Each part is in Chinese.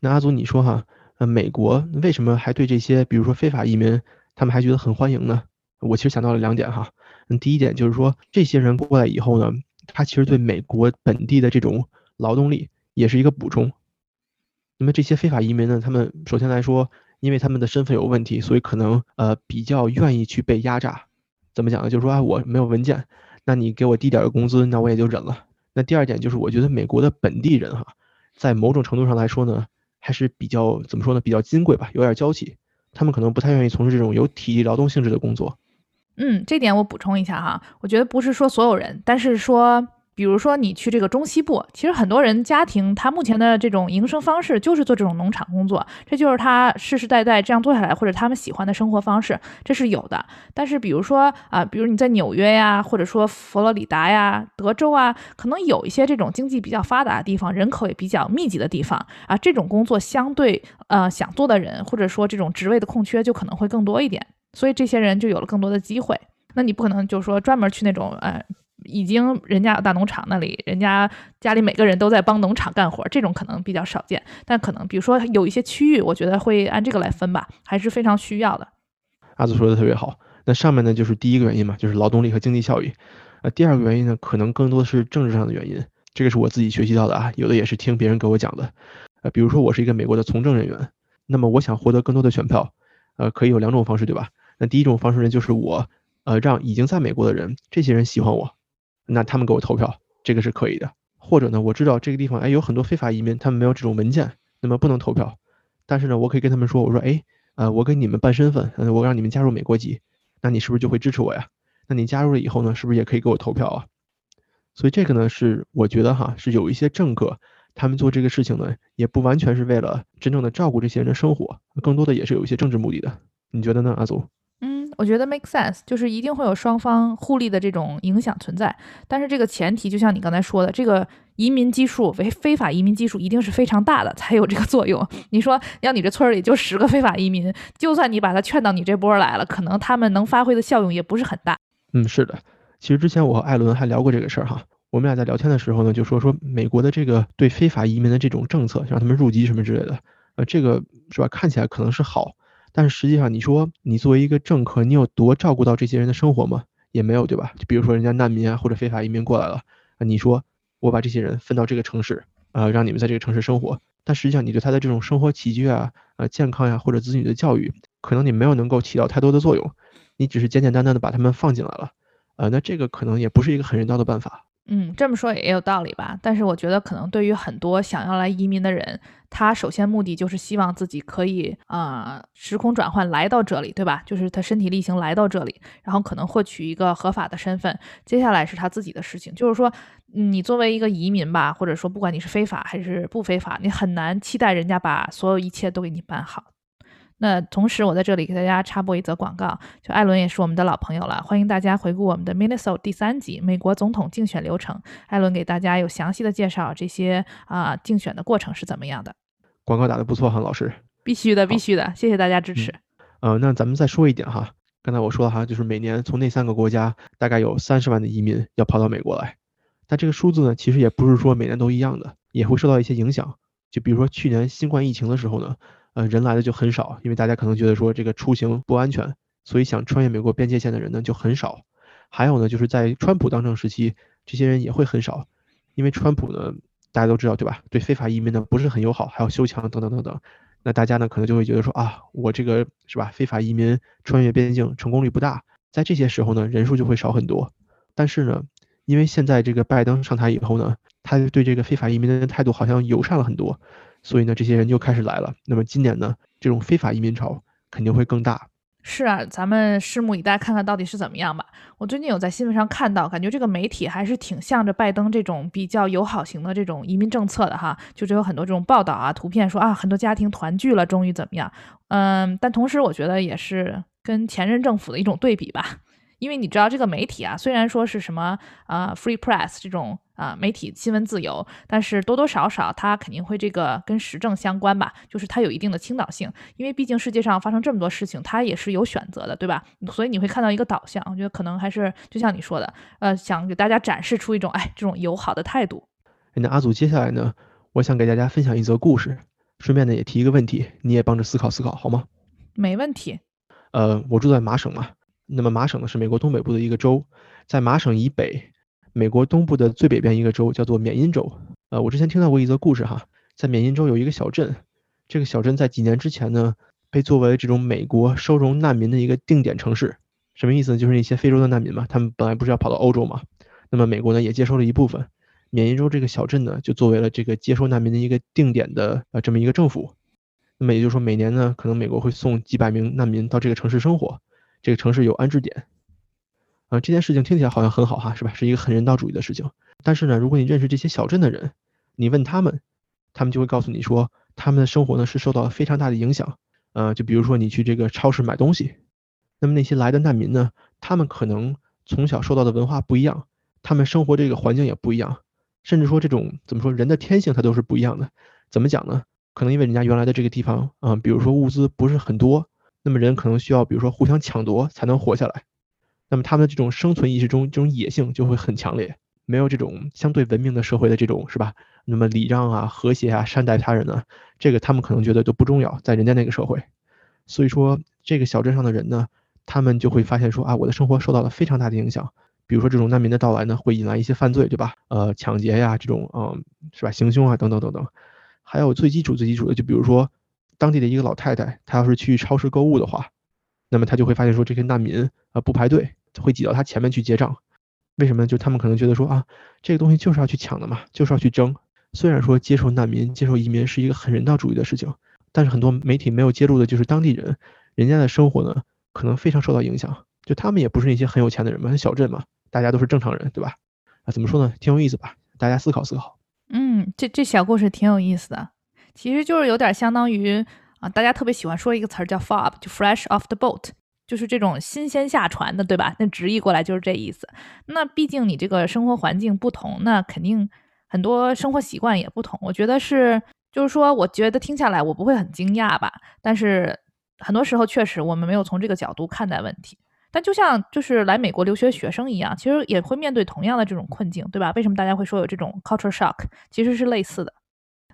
那阿祖，你说哈，呃，美国为什么还对这些，比如说非法移民，他们还觉得很欢迎呢？我其实想到了两点哈。嗯，第一点就是说，这些人过来以后呢，他其实对美国本地的这种劳动力也是一个补充。那么这些非法移民呢，他们首先来说，因为他们的身份有问题，所以可能呃比较愿意去被压榨。怎么讲呢？就是说啊，我没有文件，那你给我低点的工资，那我也就忍了。那第二点就是，我觉得美国的本地人哈，在某种程度上来说呢，还是比较怎么说呢？比较金贵吧，有点娇气。他们可能不太愿意从事这种有体力劳动性质的工作。嗯，这点我补充一下哈，我觉得不是说所有人，但是说。比如说你去这个中西部，其实很多人家庭他目前的这种营生方式就是做这种农场工作，这就是他世世代代这样做下来或者他们喜欢的生活方式，这是有的。但是比如说啊，比如你在纽约呀，或者说佛罗里达呀、德州啊，可能有一些这种经济比较发达的地方，人口也比较密集的地方啊，这种工作相对呃想做的人或者说这种职位的空缺就可能会更多一点，所以这些人就有了更多的机会。那你不可能就是说专门去那种呃。已经人家有大农场那里，人家家里每个人都在帮农场干活，这种可能比较少见。但可能比如说有一些区域，我觉得会按这个来分吧，还是非常需要的。阿祖说的特别好。那上面呢就是第一个原因嘛，就是劳动力和经济效益。呃，第二个原因呢，可能更多的是政治上的原因。这个是我自己学习到的啊，有的也是听别人给我讲的。呃，比如说我是一个美国的从政人员，那么我想获得更多的选票，呃，可以有两种方式，对吧？那第一种方式呢，就是我呃让已经在美国的人，这些人喜欢我。那他们给我投票，这个是可以的。或者呢，我知道这个地方哎有很多非法移民，他们没有这种文件，那么不能投票。但是呢，我可以跟他们说，我说哎，呃，我给你们办身份，嗯，我让你们加入美国籍，那你是不是就会支持我呀？那你加入了以后呢，是不是也可以给我投票啊？所以这个呢，是我觉得哈，是有一些政客，他们做这个事情呢，也不完全是为了真正的照顾这些人的生活，更多的也是有一些政治目的的。你觉得呢，阿祖？我觉得 make sense，就是一定会有双方互利的这种影响存在，但是这个前提就像你刚才说的，这个移民基数为非法移民基数一定是非常大的才有这个作用。你说要你这村里就十个非法移民，就算你把他劝到你这波来了，可能他们能发挥的效用也不是很大。嗯，是的，其实之前我和艾伦还聊过这个事儿哈，我们俩在聊天的时候呢，就说说美国的这个对非法移民的这种政策，让他们入籍什么之类的，呃，这个是吧？看起来可能是好。但是实际上，你说你作为一个政客，你有多照顾到这些人的生活吗？也没有，对吧？就比如说人家难民啊，或者非法移民过来了，啊，你说我把这些人分到这个城市，啊，让你们在这个城市生活，但实际上你对他的这种生活起居啊，呃，健康呀，或者子女的教育，可能你没有能够起到太多的作用，你只是简简单单的把他们放进来了，呃，那这个可能也不是一个很人道的办法。嗯，这么说也有道理吧？但是我觉得，可能对于很多想要来移民的人，他首先目的就是希望自己可以啊时空转换来到这里，对吧？就是他身体力行来到这里，然后可能获取一个合法的身份，接下来是他自己的事情。就是说，你作为一个移民吧，或者说不管你是非法还是不非法，你很难期待人家把所有一切都给你办好。那同时，我在这里给大家插播一则广告，就艾伦也是我们的老朋友了，欢迎大家回顾我们的 Minnesota 第三集美国总统竞选流程，艾伦给大家有详细的介绍这些啊竞选的过程是怎么样的。广告打得不错，哈老师。必须的，必须的，谢谢大家支持。呃，那咱们再说一点哈，刚才我说了哈，就是每年从那三个国家大概有三十万的移民要跑到美国来，但这个数字呢，其实也不是说每年都一样的，也会受到一些影响。就比如说去年新冠疫情的时候呢。呃，人来的就很少，因为大家可能觉得说这个出行不安全，所以想穿越美国边界线的人呢就很少。还有呢，就是在川普当政时期，这些人也会很少，因为川普呢，大家都知道对吧？对非法移民呢不是很友好，还要修墙等等等等。那大家呢可能就会觉得说啊，我这个是吧？非法移民穿越边境成功率不大，在这些时候呢，人数就会少很多。但是呢，因为现在这个拜登上台以后呢，他对这个非法移民的态度好像友善了很多。所以呢，这些人就开始来了。那么今年呢，这种非法移民潮肯定会更大。是啊，咱们拭目以待，看看到底是怎么样吧。我最近有在新闻上看到，感觉这个媒体还是挺向着拜登这种比较友好型的这种移民政策的哈。就是有很多这种报道啊、图片说啊，很多家庭团聚了，终于怎么样？嗯，但同时我觉得也是跟前任政府的一种对比吧。因为你知道这个媒体啊，虽然说是什么啊 free press 这种啊媒体新闻自由，但是多多少少它肯定会这个跟时政相关吧，就是它有一定的倾倒性。因为毕竟世界上发生这么多事情，它也是有选择的，对吧？所以你会看到一个导向，我觉得可能还是就像你说的，呃，想给大家展示出一种哎这种友好的态度。那阿祖接下来呢，我想给大家分享一则故事，顺便呢也提一个问题，你也帮着思考思考好吗？没问题。呃，我住在麻省嘛，那么麻省呢是美国东北部的一个州，在麻省以北，美国东部的最北边一个州叫做缅因州。呃，我之前听到过一则故事哈，在缅因州有一个小镇，这个小镇在几年之前呢被作为这种美国收容难民的一个定点城市。什么意思呢？就是那些非洲的难民嘛，他们本来不是要跑到欧洲嘛，那么美国呢也接收了一部分，缅因州这个小镇呢就作为了这个接收难民的一个定点的呃这么一个政府。那么也就是说，每年呢，可能美国会送几百名难民到这个城市生活，这个城市有安置点。啊，这件事情听起来好像很好哈，是吧？是一个很人道主义的事情。但是呢，如果你认识这些小镇的人，你问他们，他们就会告诉你说，他们的生活呢是受到了非常大的影响。呃，就比如说你去这个超市买东西，那么那些来的难民呢，他们可能从小受到的文化不一样，他们生活这个环境也不一样，甚至说这种怎么说，人的天性它都是不一样的。怎么讲呢？可能因为人家原来的这个地方啊，比如说物资不是很多，那么人可能需要比如说互相抢夺才能活下来，那么他们的这种生存意识中这种野性就会很强烈，没有这种相对文明的社会的这种是吧？那么礼让啊、和谐啊、善待他人呢，这个他们可能觉得都不重要，在人家那个社会，所以说这个小镇上的人呢，他们就会发现说啊，我的生活受到了非常大的影响，比如说这种难民的到来呢，会引来一些犯罪，对吧？呃，抢劫呀这种，嗯，是吧？行凶啊等等等等。还有最基础、最基础的，就比如说当地的一个老太太，她要是去超市购物的话，那么她就会发现说这些难民啊不排队，会挤到她前面去结账。为什么？就他们可能觉得说啊，这个东西就是要去抢的嘛，就是要去争。虽然说接受难民、接受移民是一个很人道主义的事情，但是很多媒体没有揭露的就是当地人，人家的生活呢可能非常受到影响。就他们也不是那些很有钱的人嘛，小镇嘛，大家都是正常人，对吧？啊，怎么说呢？挺有意思吧？大家思考思考。嗯，这这小故事挺有意思的，其实就是有点相当于啊，大家特别喜欢说一个词儿叫 “fob”，就 “fresh off the boat”，就是这种新鲜下船的，对吧？那直译过来就是这意思。那毕竟你这个生活环境不同，那肯定很多生活习惯也不同。我觉得是，就是说，我觉得听下来我不会很惊讶吧，但是很多时候确实我们没有从这个角度看待问题。但就像就是来美国留学学生一样，其实也会面对同样的这种困境，对吧？为什么大家会说有这种 culture shock？其实是类似的。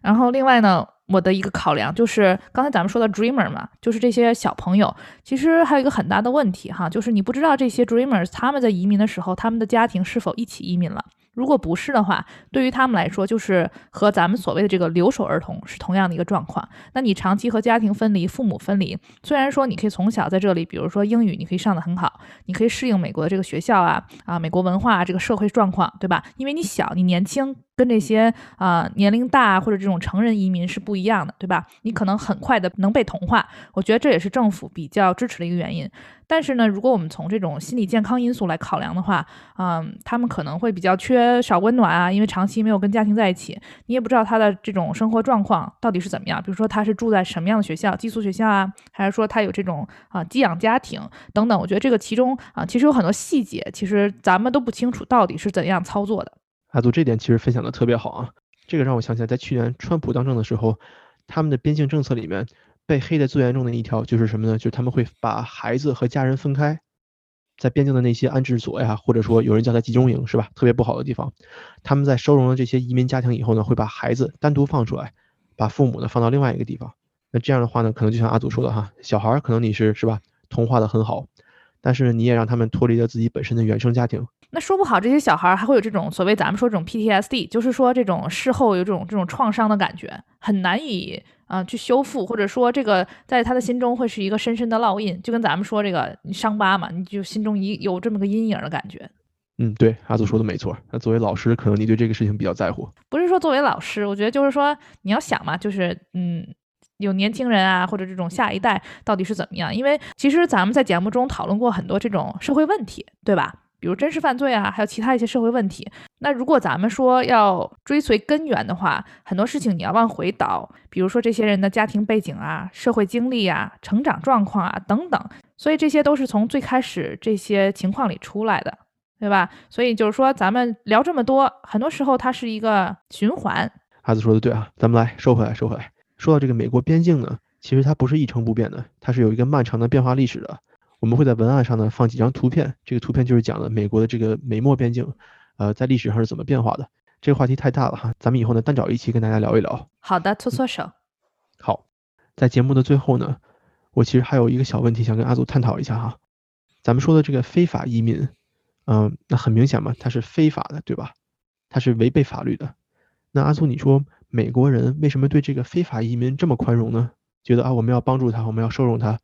然后另外呢，我的一个考量就是刚才咱们说的 dreamer 嘛，就是这些小朋友，其实还有一个很大的问题哈，就是你不知道这些 dreamers 他们在移民的时候，他们的家庭是否一起移民了。如果不是的话，对于他们来说，就是和咱们所谓的这个留守儿童是同样的一个状况。那你长期和家庭分离、父母分离，虽然说你可以从小在这里，比如说英语你可以上得很好，你可以适应美国的这个学校啊啊，美国文化这个社会状况，对吧？因为你小，你年轻，跟这些啊年龄大或者这种成人移民是不一样的，对吧？你可能很快的能被同化，我觉得这也是政府比较支持的一个原因。但是呢，如果我们从这种心理健康因素来考量的话，嗯，他们可能会比较缺少温暖啊，因为长期没有跟家庭在一起，你也不知道他的这种生活状况到底是怎么样。比如说他是住在什么样的学校，寄宿学校啊，还是说他有这种啊寄养家庭等等。我觉得这个其中啊，其实有很多细节，其实咱们都不清楚到底是怎样操作的。阿杜这点其实分享的特别好啊，这个让我想起来，在去年川普当政的时候，他们的边境政策里面。被黑的最严重的一条就是什么呢？就是他们会把孩子和家人分开，在边境的那些安置所呀，或者说有人叫它集中营，是吧？特别不好的地方，他们在收容了这些移民家庭以后呢，会把孩子单独放出来，把父母呢放到另外一个地方。那这样的话呢，可能就像阿祖说的哈，小孩可能你是是吧，同化的很好，但是你也让他们脱离了自己本身的原生家庭。那说不好，这些小孩还会有这种所谓咱们说这种 PTSD，就是说这种事后有这种这种创伤的感觉，很难以。啊，去修复，或者说这个在他的心中会是一个深深的烙印，就跟咱们说这个伤疤嘛，你就心中一有这么个阴影的感觉。嗯，对，阿祖说的没错。那作为老师，可能你对这个事情比较在乎。不是说作为老师，我觉得就是说你要想嘛，就是嗯，有年轻人啊，或者这种下一代到底是怎么样？因为其实咱们在节目中讨论过很多这种社会问题，对吧？比如真实犯罪啊，还有其他一些社会问题。那如果咱们说要追随根源的话，很多事情你要往回倒，比如说这些人的家庭背景啊、社会经历啊、成长状况啊等等，所以这些都是从最开始这些情况里出来的，对吧？所以就是说，咱们聊这么多，很多时候它是一个循环。孩子说的对啊，咱们来收回来，收回来。说到这个美国边境呢，其实它不是一成不变的，它是有一个漫长的变化历史的。我们会在文案上呢放几张图片，这个图片就是讲的美国的这个美墨边境，呃，在历史上是怎么变化的。这个话题太大了哈，咱们以后呢单找一期跟大家聊一聊。好的，搓搓手。好，在节目的最后呢，我其实还有一个小问题想跟阿祖探讨一下哈。咱们说的这个非法移民，嗯，那很明显嘛，它是非法的，对吧？它是违背法律的。那阿祖，你说美国人为什么对这个非法移民这么宽容呢？觉得啊，我们要帮助他，我们要收容他，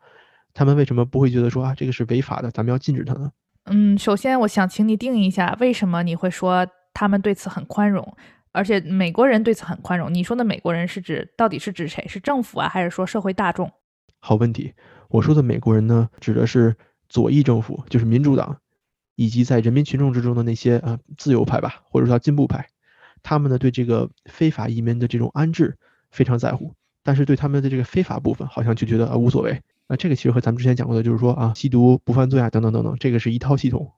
他们为什么不会觉得说啊，这个是违法的，咱们要禁止他呢？嗯，首先我想请你定义一下，为什么你会说他们对此很宽容？而且美国人对此很宽容，你说的美国人是指到底是指谁？是政府啊，还是说社会大众？好问题，我说的美国人呢，指的是左翼政府，就是民主党，以及在人民群众之中的那些呃自由派吧，或者说进步派，他们呢对这个非法移民的这种安置非常在乎，但是对他们的这个非法部分好像就觉得啊无所谓。那这个其实和咱们之前讲过的，就是说啊吸毒不犯罪啊等等等等，这个是一套系统。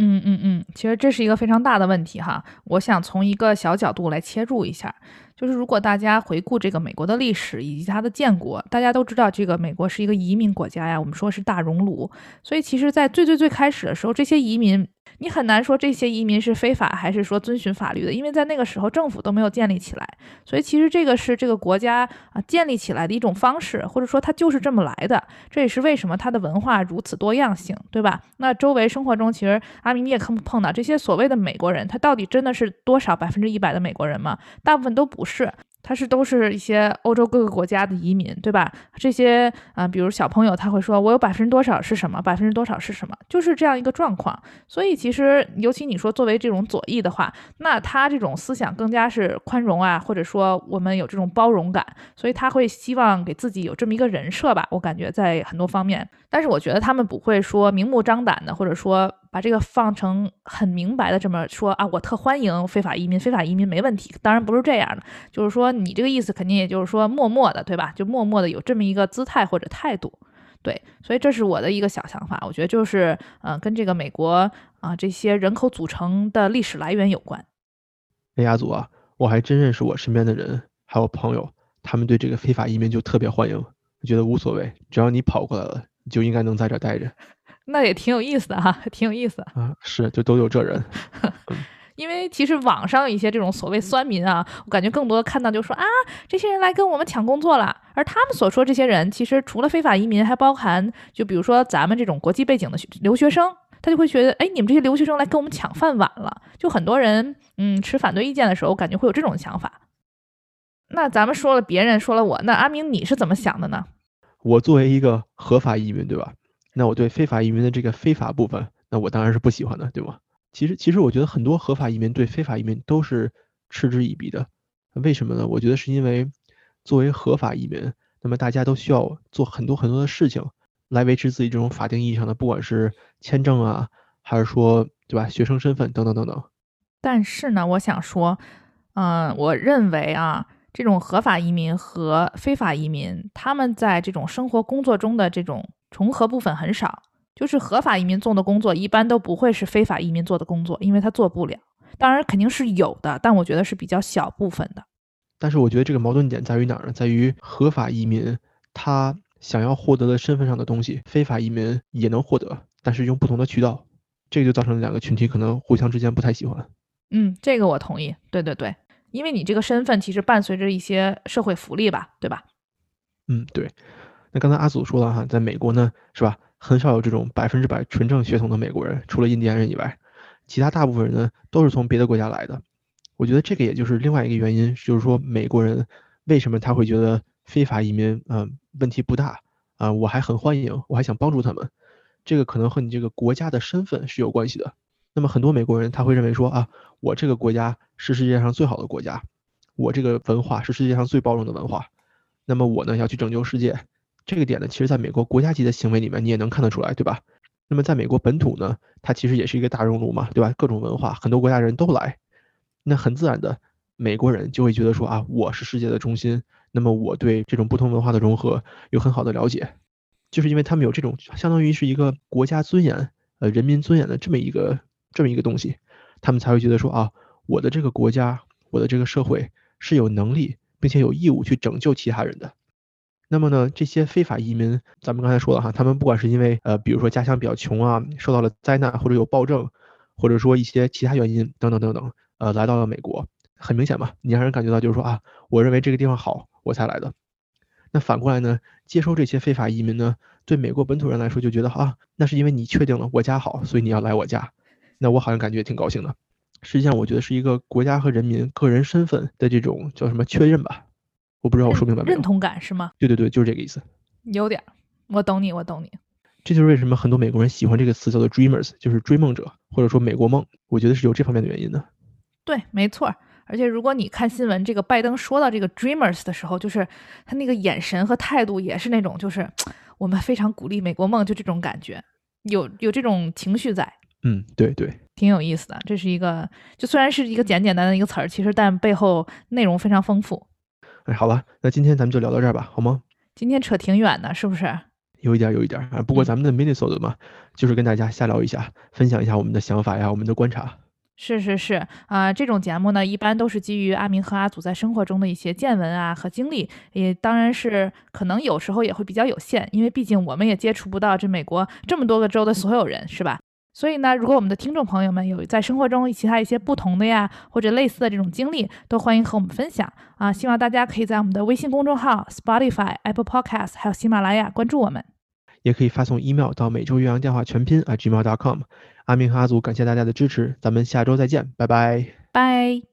嗯嗯嗯，其实这是一个非常大的问题哈。我想从一个小角度来切入一下，就是如果大家回顾这个美国的历史以及它的建国，大家都知道这个美国是一个移民国家呀，我们说是大熔炉，所以其实，在最最最开始的时候，这些移民。你很难说这些移民是非法还是说遵循法律的，因为在那个时候政府都没有建立起来，所以其实这个是这个国家啊建立起来的一种方式，或者说它就是这么来的。这也是为什么它的文化如此多样性，对吧？那周围生活中，其实阿明你也碰碰到这些所谓的美国人，他到底真的是多少百分之一百的美国人吗？大部分都不是。他是都是一些欧洲各个国家的移民，对吧？这些啊，比如小朋友他会说，我有百分之多少是什么，百分之多少是什么，就是这样一个状况。所以其实，尤其你说作为这种左翼的话，那他这种思想更加是宽容啊，或者说我们有这种包容感，所以他会希望给自己有这么一个人设吧。我感觉在很多方面，但是我觉得他们不会说明目张胆的，或者说。把这个放成很明白的这么说啊，我特欢迎非法移民，非法移民没问题。当然不是这样的，就是说你这个意思肯定也就是说默默的，对吧？就默默的有这么一个姿态或者态度，对。所以这是我的一个小想法，我觉得就是嗯，跟这个美国啊这些人口组成的历史来源有关。哎，亚祖啊，我还真认识我身边的人，还有朋友，他们对这个非法移民就特别欢迎，觉得无所谓，只要你跑过来了，你就应该能在这待着。那也挺有意思的哈，挺有意思啊。是，就都有这人。因为其实网上一些这种所谓酸民啊，我感觉更多的看到就说啊，这些人来跟我们抢工作了。而他们所说这些人，其实除了非法移民，还包含就比如说咱们这种国际背景的留学生，他就会觉得，哎，你们这些留学生来跟我们抢饭碗了。就很多人，嗯，持反对意见的时候，感觉会有这种想法。那咱们说了别人，说了我，那阿明你是怎么想的呢？我作为一个合法移民，对吧？那我对非法移民的这个非法部分，那我当然是不喜欢的，对吗？其实，其实我觉得很多合法移民对非法移民都是嗤之以鼻的。为什么呢？我觉得是因为作为合法移民，那么大家都需要做很多很多的事情来维持自己这种法定意义上的，不管是签证啊，还是说对吧，学生身份等等等等。但是呢，我想说，嗯，我认为啊，这种合法移民和非法移民，他们在这种生活工作中的这种。重合部分很少，就是合法移民做的工作，一般都不会是非法移民做的工作，因为他做不了。当然肯定是有的，但我觉得是比较小部分的。但是我觉得这个矛盾点在于哪儿呢？在于合法移民他想要获得的身份上的东西，非法移民也能获得，但是用不同的渠道，这个就造成了两个群体可能互相之间不太喜欢。嗯，这个我同意。对对对，因为你这个身份其实伴随着一些社会福利吧，对吧？嗯，对。那刚才阿祖说了哈，在美国呢，是吧？很少有这种百分之百纯正血统的美国人，除了印第安人以外，其他大部分人呢都是从别的国家来的。我觉得这个也就是另外一个原因，就是说美国人为什么他会觉得非法移民，嗯，问题不大啊？我还很欢迎，我还想帮助他们。这个可能和你这个国家的身份是有关系的。那么很多美国人他会认为说啊，我这个国家是世界上最好的国家，我这个文化是世界上最包容的文化，那么我呢要去拯救世界。这个点呢，其实在美国国家级的行为里面，你也能看得出来，对吧？那么在美国本土呢，它其实也是一个大熔炉嘛，对吧？各种文化，很多国家人都来，那很自然的，美国人就会觉得说啊，我是世界的中心，那么我对这种不同文化的融合有很好的了解，就是因为他们有这种相当于是一个国家尊严，呃，人民尊严的这么一个这么一个东西，他们才会觉得说啊，我的这个国家，我的这个社会是有能力并且有义务去拯救其他人的。那么呢，这些非法移民，咱们刚才说了哈，他们不管是因为呃，比如说家乡比较穷啊，受到了灾难，或者有暴政，或者说一些其他原因等等等等，呃，来到了美国，很明显嘛，你让人感觉到就是说啊，我认为这个地方好，我才来的。那反过来呢，接收这些非法移民呢，对美国本土人来说就觉得啊，那是因为你确定了我家好，所以你要来我家，那我好像感觉挺高兴的。实际上，我觉得是一个国家和人民个人身份的这种叫什么确认吧？我不知道我说明白没有？认同感是吗？对对对，就是这个意思。有点，我懂你，我懂你。这就是为什么很多美国人喜欢这个词叫做 dreamers，就是追梦者，或者说美国梦。我觉得是有这方面的原因的。对，没错。而且如果你看新闻，这个拜登说到这个 dreamers 的时候，就是他那个眼神和态度也是那种，就是我们非常鼓励美国梦，就这种感觉，有有这种情绪在。嗯，对对，挺有意思的。这是一个，就虽然是一个简简单单的一个词儿，其实但背后内容非常丰富。哎，好吧，那今天咱们就聊到这儿吧，好吗？今天扯挺远的，是不是？有一点，有一点啊。不过咱们的 Minnesota 嘛，就是跟大家瞎聊一下，分享一下我们的想法呀，我们的观察。是是是，啊，这种节目呢，一般都是基于阿明和阿祖在生活中的一些见闻啊和经历，也当然是可能有时候也会比较有限，因为毕竟我们也接触不到这美国这么多个州的所有人，是吧？所以呢，如果我们的听众朋友们有在生活中其他一些不同的呀或者类似的这种经历，都欢迎和我们分享啊！希望大家可以在我们的微信公众号、Spotify、Apple Podcast 还有喜马拉雅关注我们。也可以发送 email 到每周岳阳电话全拼啊 gmail.com。阿明和阿祖，感谢大家的支持，咱们下周再见，拜拜，拜。